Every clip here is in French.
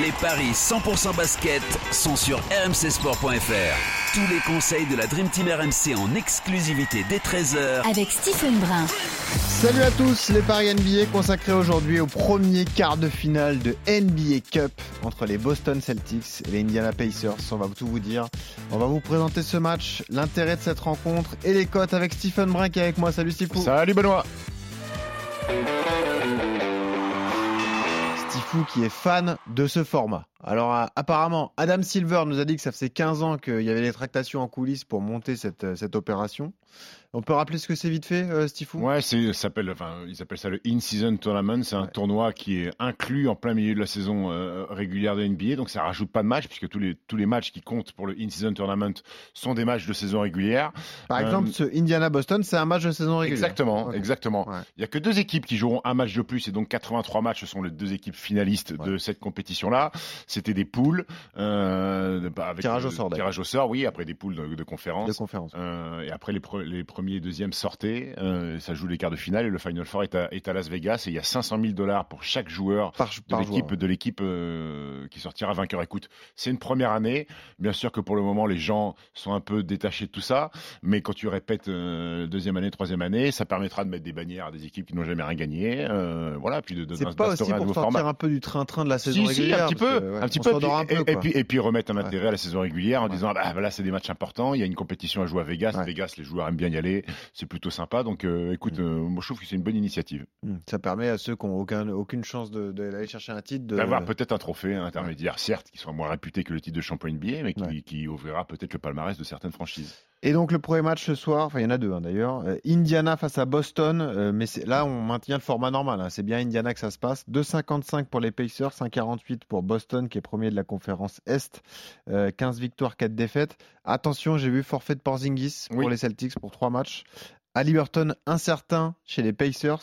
Les paris 100% basket sont sur rmcsport.fr. Tous les conseils de la Dream Team RMC en exclusivité dès 13h avec Stephen Brun. Salut à tous, les paris NBA consacrés aujourd'hui au premier quart de finale de NBA Cup entre les Boston Celtics et les Indiana Pacers. On va tout vous dire. On va vous présenter ce match, l'intérêt de cette rencontre et les cotes avec Stephen Brun qui est avec moi. Salut Stephen. Salut Benoît. Qui est fan de ce format. Alors apparemment, Adam Silver nous a dit que ça faisait 15 ans qu'il y avait des tractations en coulisses pour monter cette, cette opération. On peut rappeler ce que c'est vite fait, euh, Stifou? Ouais, s'appelle, enfin, ils appellent ça le In-Season Tournament. C'est un tournoi qui est inclus en plein milieu de la saison euh, régulière de NBA. Donc ça rajoute pas de matchs puisque tous les, tous les matchs qui comptent pour le In-Season Tournament sont des matchs de saison régulière. Par exemple, ce Indiana-Boston, c'est un match de saison régulière. Exactement, exactement. Ouais. Il y a que deux équipes qui joueront un match de plus et donc 83 matchs. Ce sont les deux équipes finalistes de cette compétition-là. C'était des poules euh, bah, avec Tirage au sort. Tirage au sort, oui. Après des poules de, de conférence. De conférence. Euh, et après les, pre- les premiers et deuxièmes sortaient, euh, ça joue les quarts de finale et le Final Four est à, est à Las Vegas et il y a 500 000 dollars pour chaque joueur Par, de l'équipe de l'équipe euh, qui sortira vainqueur. Écoute, c'est une première année. Bien sûr que pour le moment les gens sont un peu détachés de tout ça, mais quand tu répètes deuxième année, troisième année, ça permettra de mettre des bannières à des équipes qui n'ont jamais rien gagné. Euh, voilà, puis de, de pas aussi pour sortir format. un peu du train-train de la saison Si, si, un petit peu, que, ouais, un petit peu. un peu, et, puis, et puis remettre un Ouais. intérêt à la saison régulière en Ouais. disant, ah, bah, là, c'est des matchs importants. Il y a une compétition à jouer à Vegas. Ouais. Vegas, les joueurs aiment bien y aller. C'est plutôt sympa. Donc, euh, écoute, Mm. euh, moi, je trouve que c'est une bonne initiative. Hmm. Ça permet à ceux qui n'ont aucun, aucune chance de- de- d'aller chercher un titre de. D'avoir peut-être un trophée intermédiaire, certes, qui soit moins réputé que le titre de champion NBA, mais qui ouvrira peut-être le palmarès de certaines franchises. Et donc le premier match ce soir, enfin il y en a deux hein, d'ailleurs, Euh, Indiana face à Boston, euh, mais là on maintient le format normal, hein. c'est bien Indiana que ça se passe. 2,55 pour les Pacers, 1,48 pour Boston qui est premier de la conférence Est, Euh, 15 victoires, 4 défaites. Attention, j'ai vu forfait de Porzingis pour les Celtics pour 3 matchs. Halliburton incertain chez les Pacers.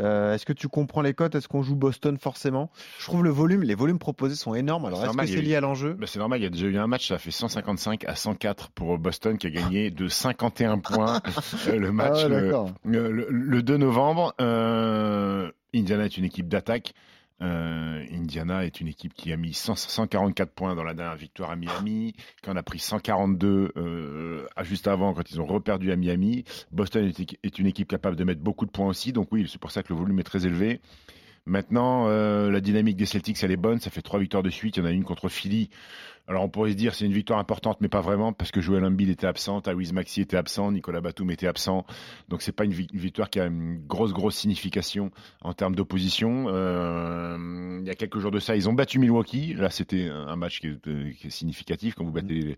Euh, Est-ce que tu comprends les cotes? Est-ce qu'on joue Boston forcément? Je trouve le volume, les volumes proposés sont énormes. Alors C'est est-ce que c'est eu- lié à l'enjeu? Bah, c'est normal, il y a déjà eu un match, ça fait 155 à 104 pour Boston qui a gagné de 51 points euh, le match Ah ouais, le, d'accord. le- le- le 2 novembre. Euh, Indiana est une équipe d'attaque. Euh, Indiana est une équipe qui a mis 100 144 points dans la dernière victoire à Miami, qui en a pris 142 euh, juste avant quand ils ont reperdu à Miami. Boston est, est une équipe capable de mettre beaucoup de points aussi, donc oui, c'est pour ça que le volume est très élevé. Maintenant, euh, la dynamique des Celtics, elle est bonne. Ça fait trois victoires de suite. Il y en a une contre Philly. Alors, on pourrait se dire c'est une victoire importante, mais pas vraiment, parce que Joel Embiid était absent, Tyrese Maxey était absent, Nicolas Batum était absent. Donc, c'est pas une, vi- une victoire qui a une grosse, grosse signification en termes d'opposition. Euh, il y a quelques jours de ça, ils ont battu Milwaukee. Là, c'était un match qui est, euh, qui est significatif quand vous battez les,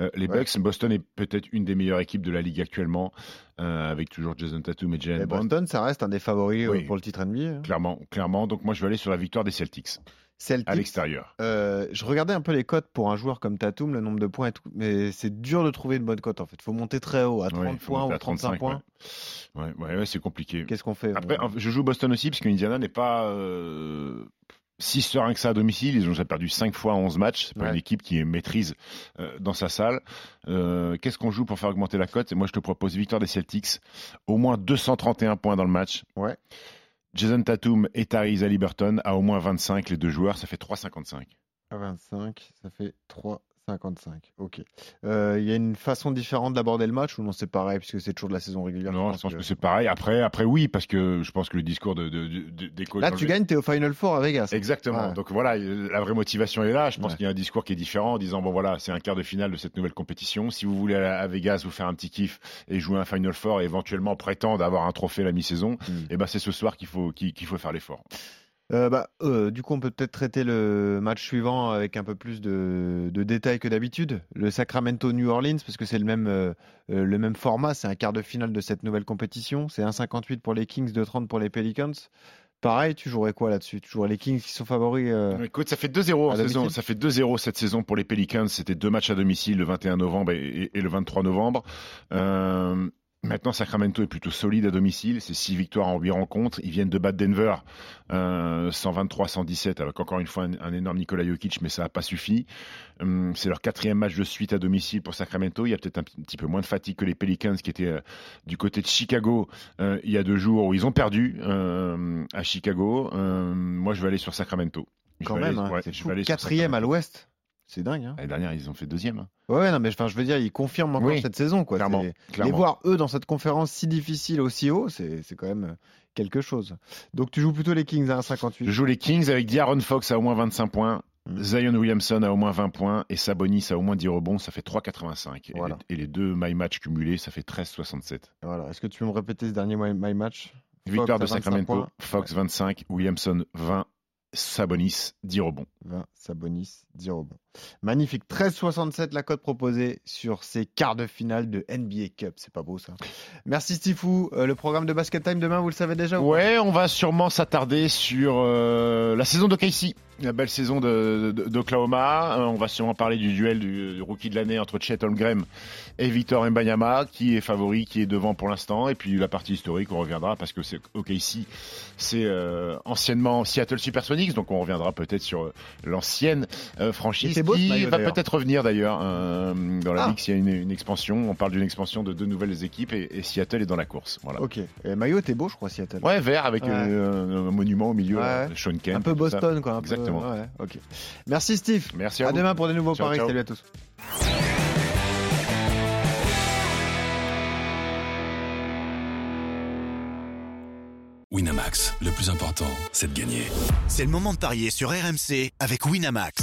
euh, les Ouais. Bucks. Boston est peut-être une des meilleures équipes de la ligue actuellement, euh, avec toujours Jason Tatum et Jalen Et Brown. Boston, ça reste un des favoris euh, Oui. pour le titre NBA. hein. Clairement, clairement. Donc moi, je vais aller sur la victoire des Celtics Celtics, à l'extérieur. euh, je regardais un peu les cotes pour un joueur comme Tatum, le nombre de points et tout, mais c'est dur de trouver une bonne cote en fait. faut monter très haut, à 30 Ouais, il faut points ou à 35 points. Ouais, ouais, c'est compliqué. Qu'est-ce qu'on fait Après, je joue Boston aussi parce que Indiana n'est pas euh, si serein que ça à domicile. Ils ont déjà perdu 5 fois en 11 matchs. C'est pas Ouais. une équipe qui est maîtrise euh, dans sa salle. Euh, Qu'est-ce qu'on joue pour faire augmenter la cote? Moi, je te propose victoire des Celtics, au moins 231 points dans le match. Ouais. Jason Tatum et Tyrese Haliburton à au moins 25 les deux joueurs, ça fait 3,55. À 25, ça fait 3,55. Ok. Euh, Il y a une façon différente d'aborder le match ou non c'est pareil puisque c'est toujours de la saison régulière Non, je pense que c'est pareil. Après, après, oui, parce que je pense que le discours de, de- de- des coachs. Là tu gagnes, t'es au Final Four à Vegas. Exactement. Ouais. Donc voilà, euh, la vraie motivation est là. Je pense Ouais. qu'il y a un discours qui est différent en disant bon voilà, c'est un quart de finale de cette nouvelle compétition. Si vous voulez aller à Vegas vous faire un petit kiff et jouer un Final Four et éventuellement prétendre avoir un trophée la mi-saison, Mm. et ben c'est ce soir qu'il faut qu'il qu'il faut faire l'effort. Euh, bah, euh, du coup, on peut peut-être traiter le match suivant avec un peu plus de, de détails que d'habitude. Le Sacramento New Orleans, parce que c'est le même, euh, le même format, c'est un quart de finale de cette nouvelle compétition. C'est 1,58 pour les Kings, 2,30 pour les Pelicans. Pareil, tu jouerais quoi là-dessus? Tu jouerais les Kings qui sont favoris euh, Écoute, ça fait 2-0 en à saison. domicile? Ça fait 2-0 cette saison pour les Pelicans. C'était deux matchs à domicile le 21 novembre et, et- et le 23 novembre. Euh, Maintenant, Sacramento est plutôt solide à domicile. C'est 6 victoires en 8 rencontres. Ils viennent de battre Denver euh, 123-117 avec encore une fois un, un, énorme Nikola Jokic, mais ça n'a pas suffi. Hum, c'est leur quatrième match de suite à domicile pour Sacramento. Il y a peut-être un, petit peu moins de fatigue que les Pelicans qui étaient euh, du côté de Chicago euh, il y a deux jours où ils ont perdu euh, à Chicago. Hum, moi, je vais aller sur Sacramento. Quand même, aller, hein, ouais, c'est je vais aller sur quatrième à l'ouest. C'est dingue. Hein L'année dernière, ils ont fait deuxième. hein. ouais, non, mais enfin, je veux dire, ils confirment encore Oui, cette saison. Quoi. clairement, Les voir, eux, dans cette conférence si difficile, aussi haut, c'est quand même euh, quelque chose. Donc, tu joues plutôt les Kings à 1,58. Je joue les Kings avec D'Aaron Fox à au moins 25 points, Mm. Zion Williamson à au moins 20 points et Sabonis à au moins 10 rebonds. Ça fait 3,85. Et Voilà. les- Et, les deux my match cumulés, ça fait 13,67. Voilà. Est-ce que tu peux me répéter ce dernier my, my match? Victoire de Fox à 25 Sacramento, points. Fox 25, Williamson 20, Sabonis 10 rebonds. 20, Sabonis, 10 rebonds. Magnifique. 13,67 la cote proposée sur ces quarts de finale de NBA Cup. C'est pas beau ça. Merci Stifou. Euh, le programme de Basket Time demain, vous le savez déjà Ouais, on va sûrement s'attarder sur euh, la saison de Casey, la belle saison de- de- d'Oklahoma. Euh, on va sûrement parler du duel du, du rookie de l'année entre Chet Holmgren et Victor Mbanyama, qui est favori, qui est devant pour l'instant. Et puis la partie historique, on reviendra parce que c'est OKC, c'est euh, anciennement Seattle Supersonics, donc on reviendra peut-être sur l'ancienne franchise Était qui va peut-être revenir d'ailleurs euh, dans la Ah. ligue s'il y a une, une expansion. On parle d'une expansion de deux nouvelles équipes et, et Seattle est dans la course. Voilà. Ok. Et Maillot, t'es beau, je crois, Seattle. Ouais, vert avec Ouais. euh, un monument au milieu, Ouais. là, Sean Kemp. un peu ça. Boston, quoi. un peu- Exactement. ouais, ok. Merci Steve. Merci à, À vous. demain pour des nouveaux Ciao, paris. ciao. Salut à tous. Winamax, le plus important, c'est de gagner. C'est le moment de parier sur RMC avec Winamax.